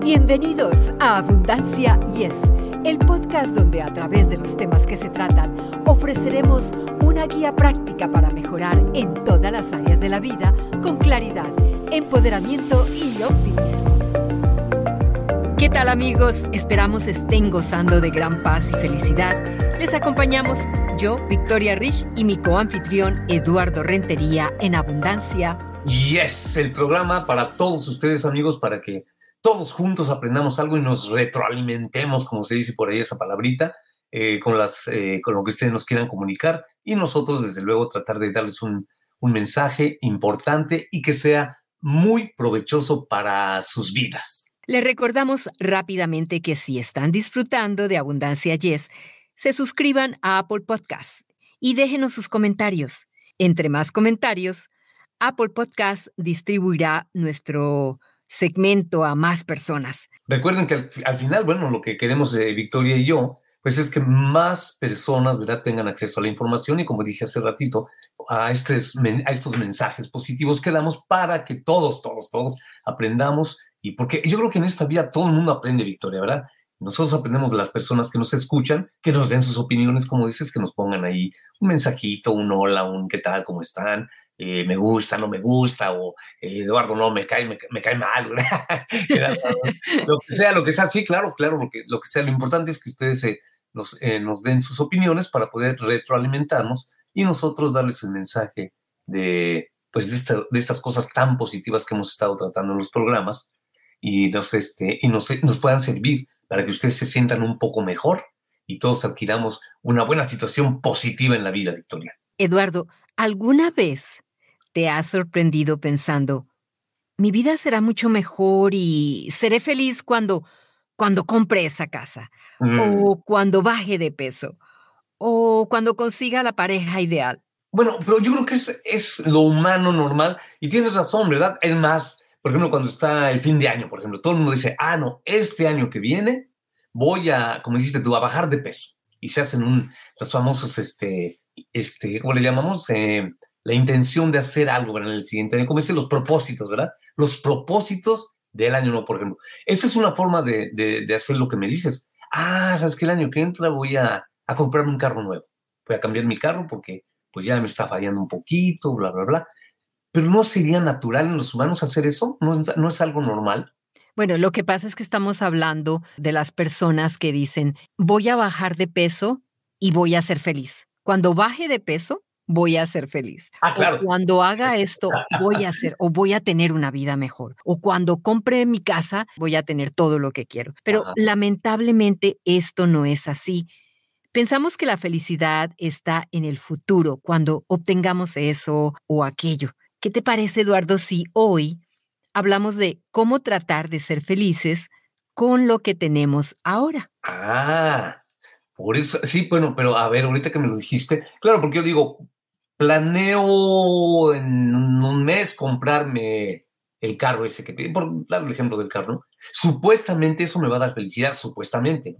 Bienvenidos a Abundancia Yes, el podcast donde a través de los temas que se tratan ofreceremos una guía práctica para mejorar en todas las áreas de la vida con claridad, empoderamiento y optimismo. ¿Qué tal amigos? Esperamos estén gozando de gran paz y felicidad. Les acompañamos yo, Victoria Rich, y mi coanfitrión Eduardo Rentería en Abundancia. Yes, el programa para todos ustedes amigos para que todos juntos aprendamos algo y nos retroalimentemos, como se dice por ahí esa palabrita, eh, con, las, eh, con lo que ustedes nos quieran comunicar y nosotros desde luego tratar de darles un, un mensaje importante y que sea muy provechoso para sus vidas. Les recordamos rápidamente que si están disfrutando de Abundancia Yes, se suscriban a Apple Podcasts y déjenos sus comentarios. Entre más comentarios, Apple Podcasts distribuirá nuestro segmento a más personas. Recuerden que al, final, bueno, lo que queremos eh, Victoria y yo, pues es que más personas, ¿verdad?, tengan acceso a la información y como dije hace ratito, a, estos, a estos mensajes positivos que damos para que todos, todos, todos aprendamos y porque yo creo que en esta vida todo el mundo aprende, Victoria, ¿verdad? Nosotros aprendemos de las personas que nos escuchan, que nos den sus opiniones, como dices, que nos pongan ahí un mensajito, un hola, un qué tal, cómo están, eh, me gusta, no me gusta, o eh, Eduardo no me cae, me, cae mal, lo que sea, lo que sea, sí, claro, claro, lo que, lo que sea, lo importante es que ustedes eh, nos, nos den sus opiniones para poder retroalimentarnos y nosotros darles el mensaje de, pues, de, de estas cosas tan positivas que hemos estado tratando en los programas y nos, este, y nos, nos puedan servir para que ustedes se sientan un poco mejor y todos adquiramos una buena situación positiva en la vida, Victoria. Eduardo, ¿alguna vez te has sorprendido pensando, mi vida será mucho mejor y seré feliz cuando, cuando compre esa casa, mm. o cuando baje de peso, o cuando consiga la pareja ideal? Bueno, pero yo creo que es, es lo humano normal y tienes razón, ¿verdad? Es más, por ejemplo, cuando está el fin de año, por ejemplo, todo el mundo dice, ah, no, este año que viene voy a, como dijiste tú, a bajar de peso. Y se hacen un, los famosos, este, este, ¿cómo le llamamos? Eh, la intención de hacer algo en el siguiente año, como dicen los propósitos, ¿verdad? Los propósitos del año nuevo, por ejemplo. Esa es una forma de, de, hacer lo que me dices. Ah, ¿sabes qué? El año que entra voy a, a comprarme un carro nuevo. Voy a cambiar mi carro porque pues ya me está fallando un poquito, bla, bla, bla. Pero no sería natural en los humanos hacer eso, no es, no es algo normal. Bueno, lo que pasa es que estamos hablando de las personas que dicen, voy a bajar de peso y voy a ser feliz. Cuando baje de peso, voy a ser feliz. Ah, claro. O cuando haga esto, voy a hacer o voy a tener una vida mejor. O cuando compre mi casa, voy a tener todo lo que quiero. Pero lamentablemente esto no es así. Pensamos que la felicidad está en el futuro, cuando obtengamos eso o aquello. ¿Qué te parece, Eduardo, si hoy hablamos de cómo tratar de ser felices con lo que tenemos ahora? Ah, por eso, sí, bueno, pero a ver, ahorita que me lo dijiste, claro, porque yo digo, planeo en un mes comprarme el carro ese que tiene, por dar el ejemplo del carro, ¿no? Supuestamente eso me va a dar felicidad, supuestamente.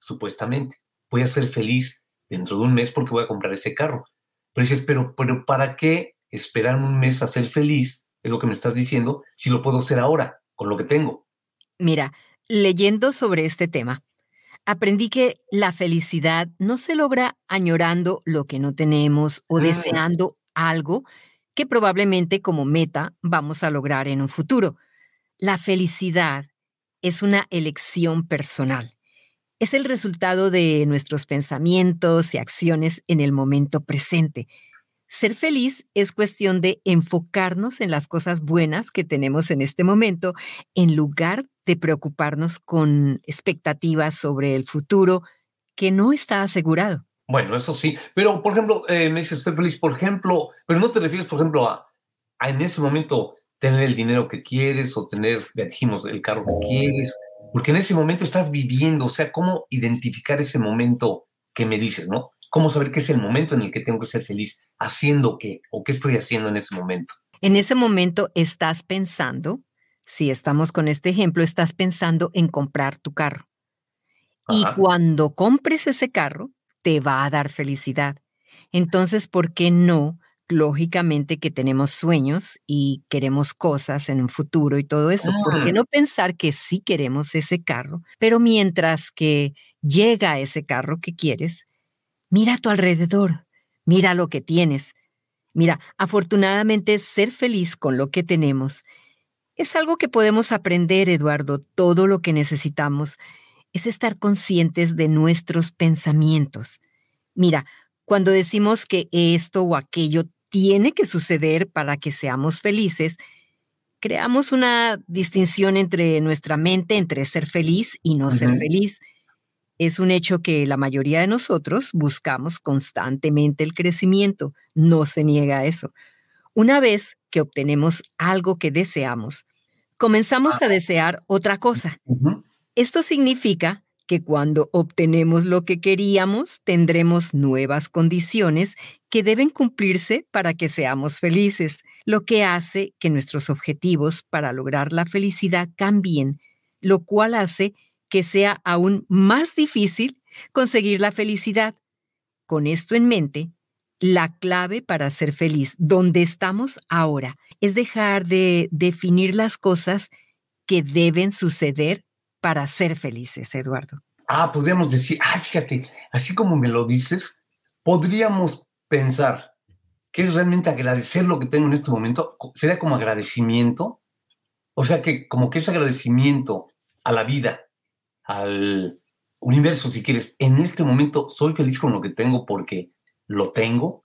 Supuestamente. Voy a ser feliz dentro de un mes porque voy a comprar ese carro. Pero dices, pero, pero ¿para qué esperarme un mes a ser feliz? Es lo que me estás diciendo, si lo puedo hacer ahora, con lo que tengo. Mira, leyendo sobre este tema, aprendí que la felicidad no se logra añorando lo que no tenemos o mm. deseando algo que probablemente como meta vamos a lograr en un futuro. La felicidad es una elección personal. Es el resultado de nuestros pensamientos y acciones en el momento presente. Ser feliz es cuestión de enfocarnos en las cosas buenas que tenemos en este momento en lugar de preocuparnos con expectativas sobre el futuro que no está asegurado. Bueno, eso sí, pero por ejemplo, eh, me dices ser feliz, por ejemplo, pero no te refieres, por ejemplo, a, en ese momento tener el dinero que quieres o tener, ya dijimos, el carro que quieres, porque en ese momento estás viviendo, o sea, cómo identificar ese momento que me dices, ¿no? ¿Cómo saber qué es el momento en el que tengo que ser feliz? ¿Haciendo qué? ¿O qué estoy haciendo en ese momento? En ese momento estás pensando, si estamos con este ejemplo, estás pensando en comprar tu carro. Y cuando compres ese carro, te va a dar felicidad. Entonces, ¿por qué no lógicamente que tenemos sueños y queremos cosas en un futuro y todo eso. ¿Por qué no pensar que sí queremos ese carro? Pero mientras que llega ese carro que quieres, mira a tu alrededor, mira lo que tienes. Mira, afortunadamente ser feliz con lo que tenemos es algo que podemos aprender, Eduardo. Todo lo que necesitamos es estar conscientes de nuestros pensamientos. Mira, cuando decimos que esto o aquello tiene que suceder para que seamos felices, creamos una distinción entre nuestra mente, entre ser feliz y no ser feliz. Es un hecho que la mayoría de nosotros buscamos constantemente el crecimiento, no se niega a eso. Una vez que obtenemos algo que deseamos, comenzamos a desear otra cosa. Esto significa que cuando obtenemos lo que queríamos, tendremos nuevas condiciones que deben cumplirse para que seamos felices, lo que hace que nuestros objetivos para lograr la felicidad cambien, lo cual hace que sea aún más difícil conseguir la felicidad. Con esto en mente, la clave para ser feliz, donde estamos ahora, es dejar de definir las cosas que deben suceder para ser felices, Eduardo. Ah, podríamos decir, ah, fíjate, así como me lo dices, podríamos pensar que es realmente agradecer lo que tengo en este momento, sería como agradecimiento, o sea que como que es agradecimiento a la vida, al universo, si quieres, en este momento soy feliz con lo que tengo porque lo tengo,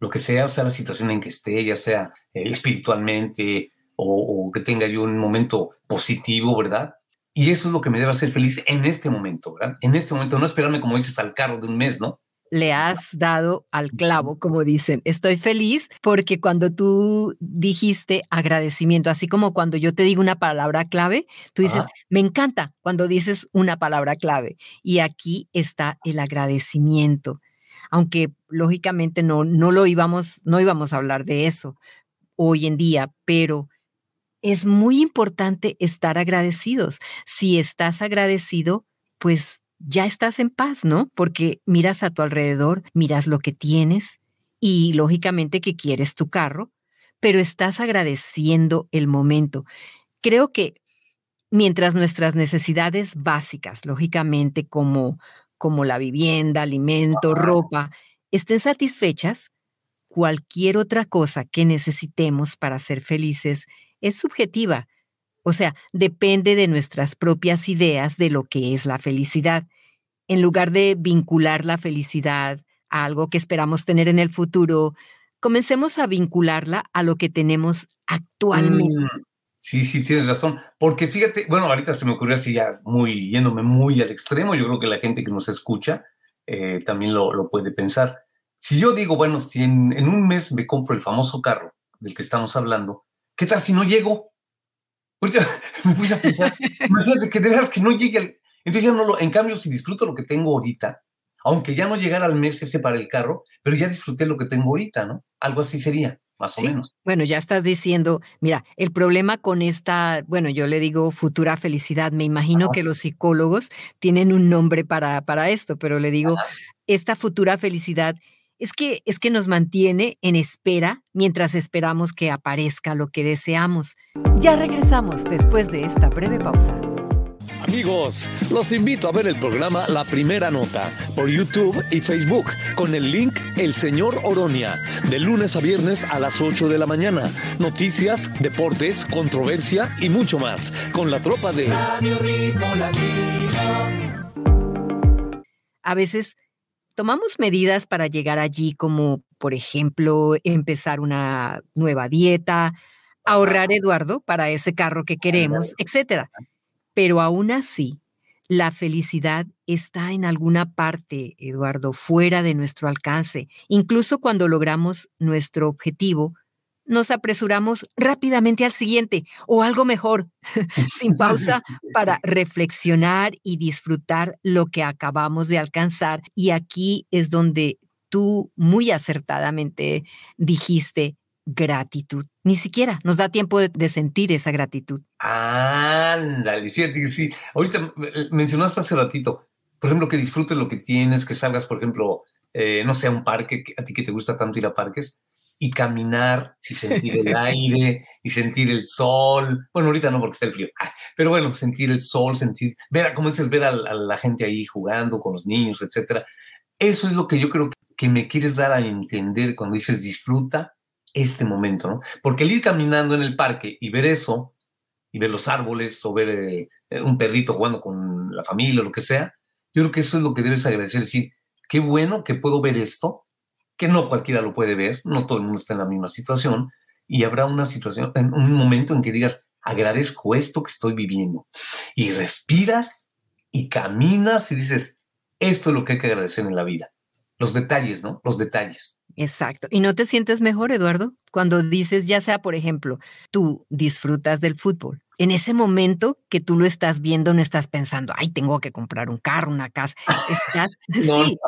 lo que sea, o sea, la situación en que esté, ya sea eh, espiritualmente o, o que tenga yo un momento positivo, ¿verdad? Y eso es lo que me debe hacer feliz en este momento, ¿verdad? En este momento, no esperarme, como dices, al carro de un mes, ¿no? Le has dado al clavo, como dicen. Estoy feliz porque cuando tú dijiste agradecimiento, así como cuando yo te digo una palabra clave, tú dices, Ajá. me encanta cuando dices una palabra clave. Y aquí está el agradecimiento. Aunque lógicamente no, no lo íbamos, no íbamos a hablar de eso hoy en día, pero es muy importante estar agradecidos. Si estás agradecido, pues ya estás en paz, ¿no? Porque miras a tu alrededor, miras lo que tienes y lógicamente que quieres tu carro, pero estás agradeciendo el momento. Creo que mientras nuestras necesidades básicas, lógicamente como como la vivienda, alimento, ropa, estén satisfechas, cualquier otra cosa que necesitemos para ser felices es subjetiva. O sea, depende de nuestras propias ideas de lo que es la felicidad. En lugar de vincular la felicidad a algo que esperamos tener en el futuro, comencemos a vincularla a lo que tenemos actualmente. Mm, sí, sí, tienes razón. Porque fíjate, bueno, ahorita se me ocurrió así ya muy, yéndome muy al extremo. Yo creo que la gente que nos escucha eh, también lo, lo puede pensar. Si yo digo, bueno, si en, en un mes me compro el famoso carro del que estamos hablando, ¿qué tal si no llego? Ahorita me puse a pensar, imagínate que de veras que no llegue al... Entonces ya no lo... En cambio, si disfruto lo que tengo ahorita, aunque ya no llegara al mes ese para el carro, pero ya disfruté lo que tengo ahorita, ¿no? Algo así sería, más o Sí, menos. bueno, ya estás diciendo, mira, el problema con esta, bueno, yo le digo futura felicidad, me imagino Ajá. que los psicólogos tienen un nombre para, para esto, pero le digo, Ajá. esta futura felicidad es que, es que nos mantiene en espera mientras esperamos que aparezca lo que deseamos. Ya regresamos después de esta breve pausa. Amigos, los invito a ver el programa La Primera Nota por YouTube y Facebook con el link El Señor Oronia, de lunes a viernes a las 8 de la mañana. Noticias, deportes, controversia y mucho más con la tropa de A veces tomamos medidas para llegar allí, como por ejemplo empezar una nueva dieta, ahorrar, Eduardo, para ese carro que queremos, etcétera. Pero aún así, la felicidad está en alguna parte, Eduardo, fuera de nuestro alcance. Incluso cuando logramos nuestro objetivo, nos apresuramos rápidamente al siguiente o algo mejor, sin pausa para reflexionar y disfrutar lo que acabamos de alcanzar. Y aquí es donde tú muy acertadamente dijiste gratitud. Ni siquiera nos da tiempo de, de sentir esa gratitud. Ándale, fíjate que sí. Ahorita eh, mencionaste hace ratito, por ejemplo, que disfrutes lo que tienes, que salgas, por ejemplo, eh, no sé, a un parque, que- a ti que te gusta tanto ir a parques, y caminar y sentir el aire y sentir el sol. Bueno, ahorita no porque está el frío, ah, pero bueno, sentir el sol, sentir, ver, como dices, ver a, la gente ahí jugando con los niños, etcétera. Eso es lo que yo creo que me quieres dar a entender cuando dices disfruta este momento, ¿no? Porque el ir caminando en el parque y ver eso, y ver los árboles, o ver eh, un perrito jugando con la familia o lo que sea, yo creo que eso es lo que debes agradecer, decir, qué bueno que puedo ver esto, que no cualquiera lo puede ver, no todo el mundo está en la misma situación, y habrá una situación, en un momento en que digas, agradezco esto que estoy viviendo, y respiras y caminas y dices, esto es lo que hay que agradecer en la vida. Los detalles, ¿no? Los detalles. Exacto. ¿Y no te sientes mejor, Eduardo? Cuando dices, ya sea, por ejemplo, tú disfrutas del fútbol. En ese momento que tú lo estás viendo, no estás pensando, ay, tengo que comprar un carro, una casa. Estás, sí,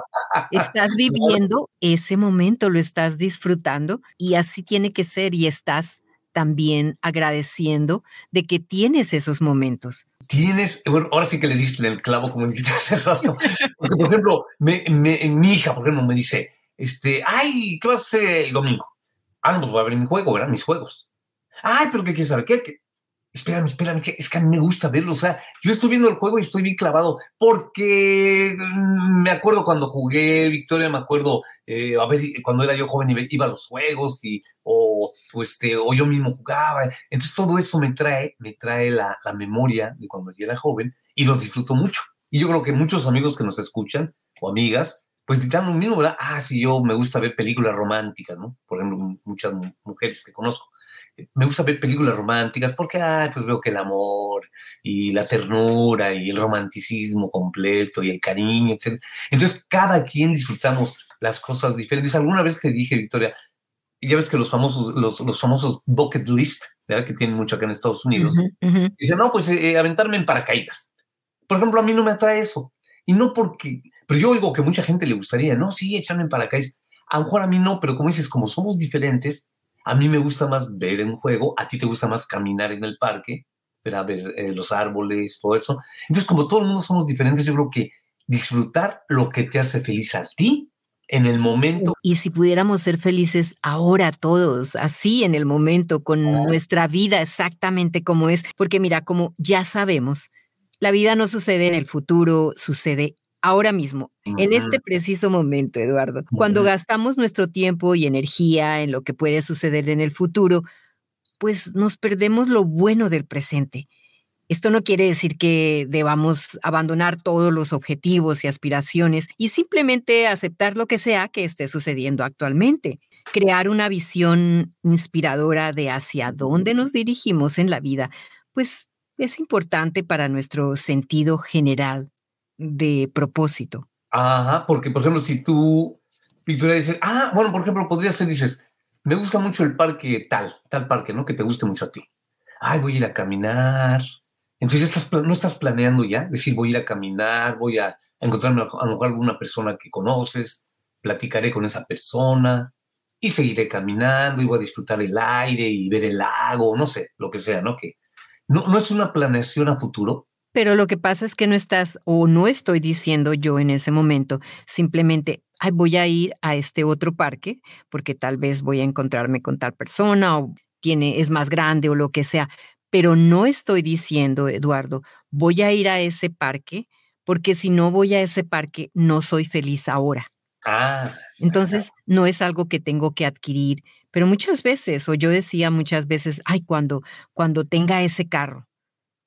estás viviendo ese momento, lo estás disfrutando y así tiene que ser y estás también agradeciendo de que tienes esos momentos. Tienes, bueno, ahora sí que le diste el clavo como dijiste hace rato, porque por ejemplo, mi hija, por ejemplo, me dice, este, ay, ¿qué vas a hacer el domingo? Ah, no, pues voy a ver mi juego, ¿verdad? Mis juegos. Ay, pero ¿qué quieres saber? ¿Qué? Espérame, espérame, es que a mí me gusta verlo. O sea, yo estoy viendo el juego y estoy bien clavado porque mm, me acuerdo cuando jugué Victoria, me acuerdo, eh, a ver, cuando era yo joven iba a los juegos y, o, este, o yo mismo jugaba. Entonces todo eso me trae, me trae la, la memoria de cuando yo era joven y los disfruto mucho. Y yo creo que muchos amigos que nos escuchan o amigas, pues dictando lo mismo, ¿verdad? Ah, sí, yo me gusta ver películas románticas, ¿no? Por ejemplo, muchas mujeres que conozco. Me gusta ver películas románticas porque, ah, pues veo que el amor y la ternura y el romanticismo completo y el cariño, etc. Entonces, cada quien disfrutamos las cosas diferentes. Alguna vez te dije, Victoria, ya ves que los famosos, los, los famosos bucket list, ¿verdad? Que tienen mucho acá en Estados Unidos, dicen, no, pues eh, aventarme en paracaídas. Por ejemplo, a mí no me atrae eso. Y no porque, pero yo oigo que mucha gente le gustaría, no, sí, echarme en paracaídas. A lo mejor a mí no, pero como dices, como somos diferentes, a mí me gusta más ver en juego, a ti te gusta más caminar en el parque, ver, ver eh, los árboles, todo eso. Entonces, como todo el mundo somos diferentes, yo creo que disfrutar lo que te hace feliz a ti en el momento. Y si pudiéramos ser felices ahora todos, así en el momento, con nuestra vida exactamente como es, porque mira, como ya sabemos, la vida no sucede en el futuro, sucede ahora mismo, en este preciso momento, Eduardo. Cuando gastamos nuestro tiempo y energía en lo que puede suceder en el futuro, pues nos perdemos lo bueno del presente. Esto no quiere decir que debamos abandonar todos los objetivos y aspiraciones y simplemente aceptar lo que sea que esté sucediendo actualmente. Crear una visión inspiradora de hacia dónde nos dirigimos en la vida, pues es importante para nuestro sentido general de propósito. Ajá, porque por ejemplo, si tú, Victoria, dices, ah, bueno, por ejemplo, podría ser, dices, me gusta mucho el parque tal, tal parque, ¿no? Que te guste mucho a ti. Ay, voy a ir a caminar. Entonces estás, no estás planeando ya, decir, voy a ir a caminar, voy a encontrarme a lo mejor alguna persona que conoces, platicaré con esa persona y seguiré caminando y voy a disfrutar el aire y ver el lago, no sé, lo que sea, ¿no? Que, no, no es una planeación a futuro. Pero lo que pasa es que no estás, o no estoy diciendo yo en ese momento, simplemente, Ay, voy a ir a este otro parque porque tal vez voy a encontrarme con tal persona o tiene, es más grande o lo que sea. Pero no estoy diciendo, Eduardo, voy a ir a ese parque porque si no voy a ese parque no soy feliz ahora. Ah. Entonces, no es algo que tengo que adquirir, pero muchas veces, o yo decía muchas veces, ay, cuando, cuando tenga ese carro,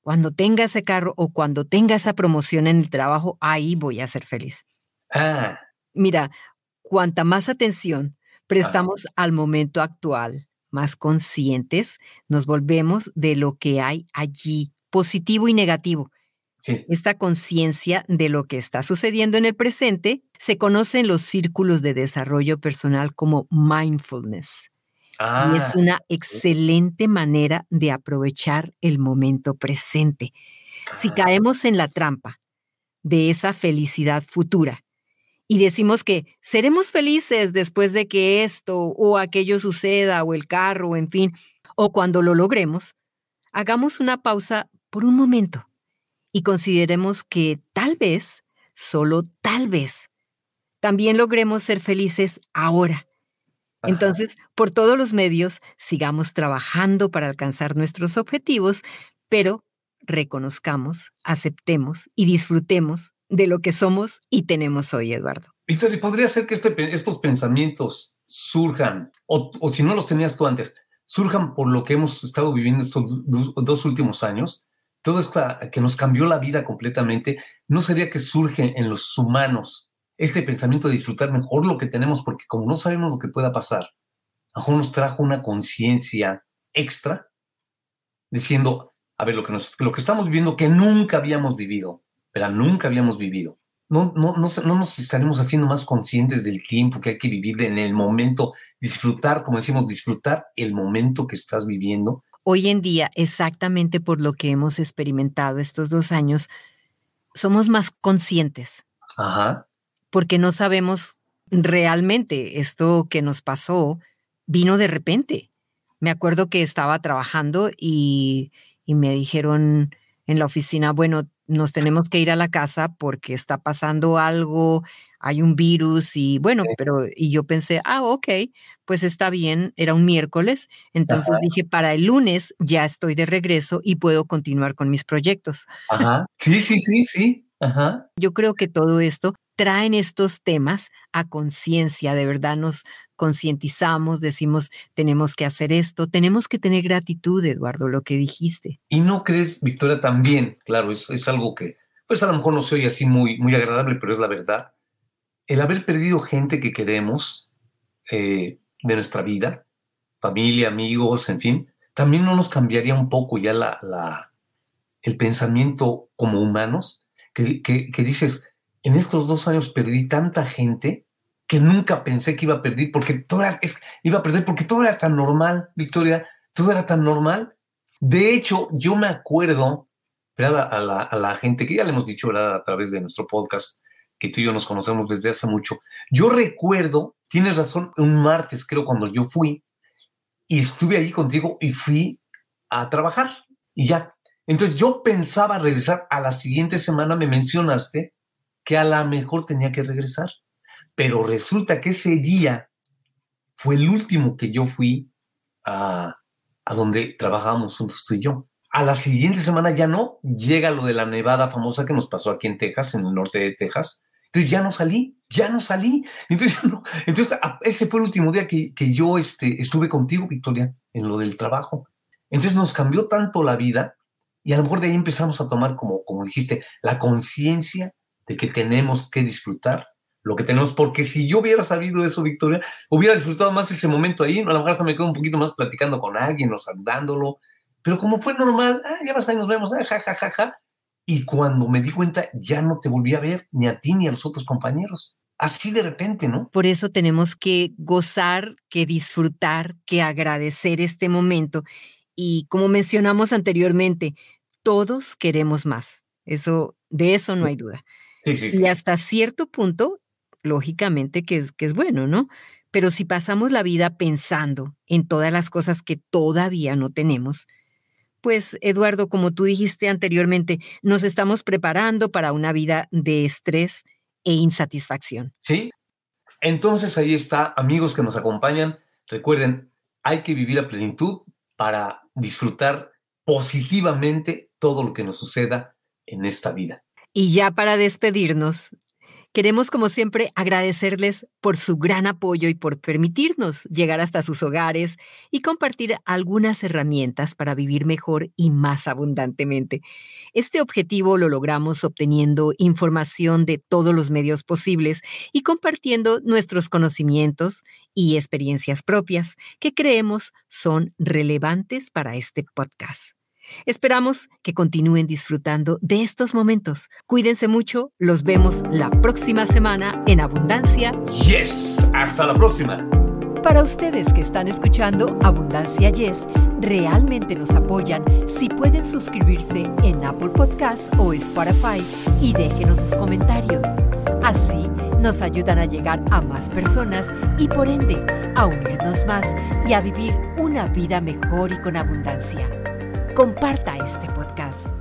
cuando tenga ese carro o cuando tenga esa promoción en el trabajo, ahí voy a ser feliz. Ah. Mira, cuanta más atención prestamos al momento actual, más conscientes nos volvemos de lo que hay allí, positivo y negativo. Esta conciencia de lo que está sucediendo en el presente se conoce en los círculos de desarrollo personal como mindfulness y es ah, una excelente manera de aprovechar el momento presente. Si ah. caemos en la trampa de esa felicidad futura y decimos que seremos felices después de que esto o aquello suceda o el carro, en fin, o cuando lo logremos, hagamos una pausa por un momento y consideremos que tal vez, solo tal vez, también logremos ser felices ahora Entonces, por todos los medios, sigamos trabajando para alcanzar nuestros objetivos, pero reconozcamos, aceptemos y disfrutemos de lo que somos y tenemos hoy, Eduardo. Víctor, ¿y podría ser que este, estos pensamientos surjan, o, si no los tenías tú antes, surjan por lo que hemos estado viviendo estos dos últimos años? Todo esto que nos cambió la vida completamente, ¿no sería que surge en los humanos este pensamiento de disfrutar mejor lo que tenemos? Porque como no sabemos lo que pueda pasar, aún nos trajo una conciencia extra diciendo, a ver, lo que, lo que estamos viviendo que nunca habíamos vivido, pero nunca habíamos vivido. No, no, no, no, nos estaremos haciendo más conscientes del tiempo que hay que vivir en el momento, disfrutar, como decimos, disfrutar el momento que estás viviendo. Hoy en día, exactamente por lo que hemos experimentado estos dos años, somos más conscientes. Ajá. Porque no sabemos realmente esto que nos pasó vino de repente. Me acuerdo que estaba trabajando y, y me dijeron en la oficina, bueno, nos tenemos que ir a la casa porque está pasando algo, hay un virus y bueno, pero y yo pensé, ah, ok, pues está bien, era un miércoles, entonces dije, para el lunes ya estoy de regreso y puedo continuar con mis proyectos. Ajá, sí, sí, sí, sí, ajá. Yo creo que todo esto traen estos temas a conciencia, de verdad nos concientizamos, decimos, tenemos que hacer esto, tenemos que tener gratitud, Eduardo, lo que dijiste. Y no crees, Victoria, también, claro, es, es algo que, pues a lo mejor no se oye así muy, muy agradable, pero es la verdad. El haber perdido gente que queremos eh, de nuestra vida, familia, amigos, en fin, también no nos cambiaría un poco ya la, la el pensamiento como humanos, que, que, que dices, en estos dos años perdí tanta gente que nunca pensé que iba a perder, porque todo era, iba a perder porque todo era tan normal, Victoria, todo era tan normal. De hecho, yo me acuerdo a la, a la, gente que ya le hemos dicho a través de nuestro podcast, que tú y yo nos conocemos desde hace mucho. Yo recuerdo, tienes razón, un martes creo cuando yo fui y estuve allí contigo y fui a trabajar y ya. Entonces yo pensaba regresar a la siguiente semana, me mencionaste, que a lo mejor tenía que regresar. Pero resulta que ese día fue el último que yo fui a, a donde trabajábamos juntos tú y yo. A la siguiente semana ya no, llega lo de la nevada famosa que nos pasó aquí en Texas, en el norte de Texas. Entonces ya no salí, ya no salí. Entonces, no, entonces ese fue el último día que, que yo este, estuve contigo, Victoria, en lo del trabajo. Entonces nos cambió tanto la vida y a lo mejor de ahí empezamos a tomar, como, como dijiste, la conciencia de que tenemos que disfrutar lo que tenemos, porque si yo hubiera sabido eso, Victoria, hubiera disfrutado más ese momento ahí, a lo mejor hasta me quedo un poquito más platicando con alguien o saludándolo, pero como fue normal, ah, ya vas ahí, nos vemos, ah, ja, ja, ja, ja, y cuando me di cuenta, ya no te volví a ver, ni a ti ni a los otros compañeros. Así de repente, ¿no? Por eso tenemos que gozar, que disfrutar, que agradecer este momento. Y como mencionamos anteriormente, todos queremos más. Eso, de eso no hay duda. Y hasta cierto punto, lógicamente que es, que es bueno, ¿no? Pero si pasamos la vida pensando en todas las cosas que todavía no tenemos, pues Eduardo, como tú dijiste anteriormente, nos estamos preparando para una vida de estrés e insatisfacción. Sí. Entonces ahí está, amigos que nos acompañan, recuerden, hay que vivir a plenitud para disfrutar positivamente todo lo que nos suceda en esta vida. Y ya para despedirnos, queremos como siempre agradecerles por su gran apoyo y por permitirnos llegar hasta sus hogares y compartir algunas herramientas para vivir mejor y más abundantemente. Este objetivo lo logramos obteniendo información de todos los medios posibles y compartiendo nuestros conocimientos y experiencias propias que creemos son relevantes para este podcast. Esperamos que continúen disfrutando de estos momentos. Cuídense mucho, los vemos la próxima semana en Abundancia. Yes, hasta la próxima. Para ustedes que están escuchando Abundancia Yes, realmente nos apoyan si pueden suscribirse en Apple Podcasts o Spotify y déjenos sus comentarios. Así nos ayudan a llegar a más personas y por ende a unirnos más y a vivir una vida mejor y con abundancia. Comparta este podcast.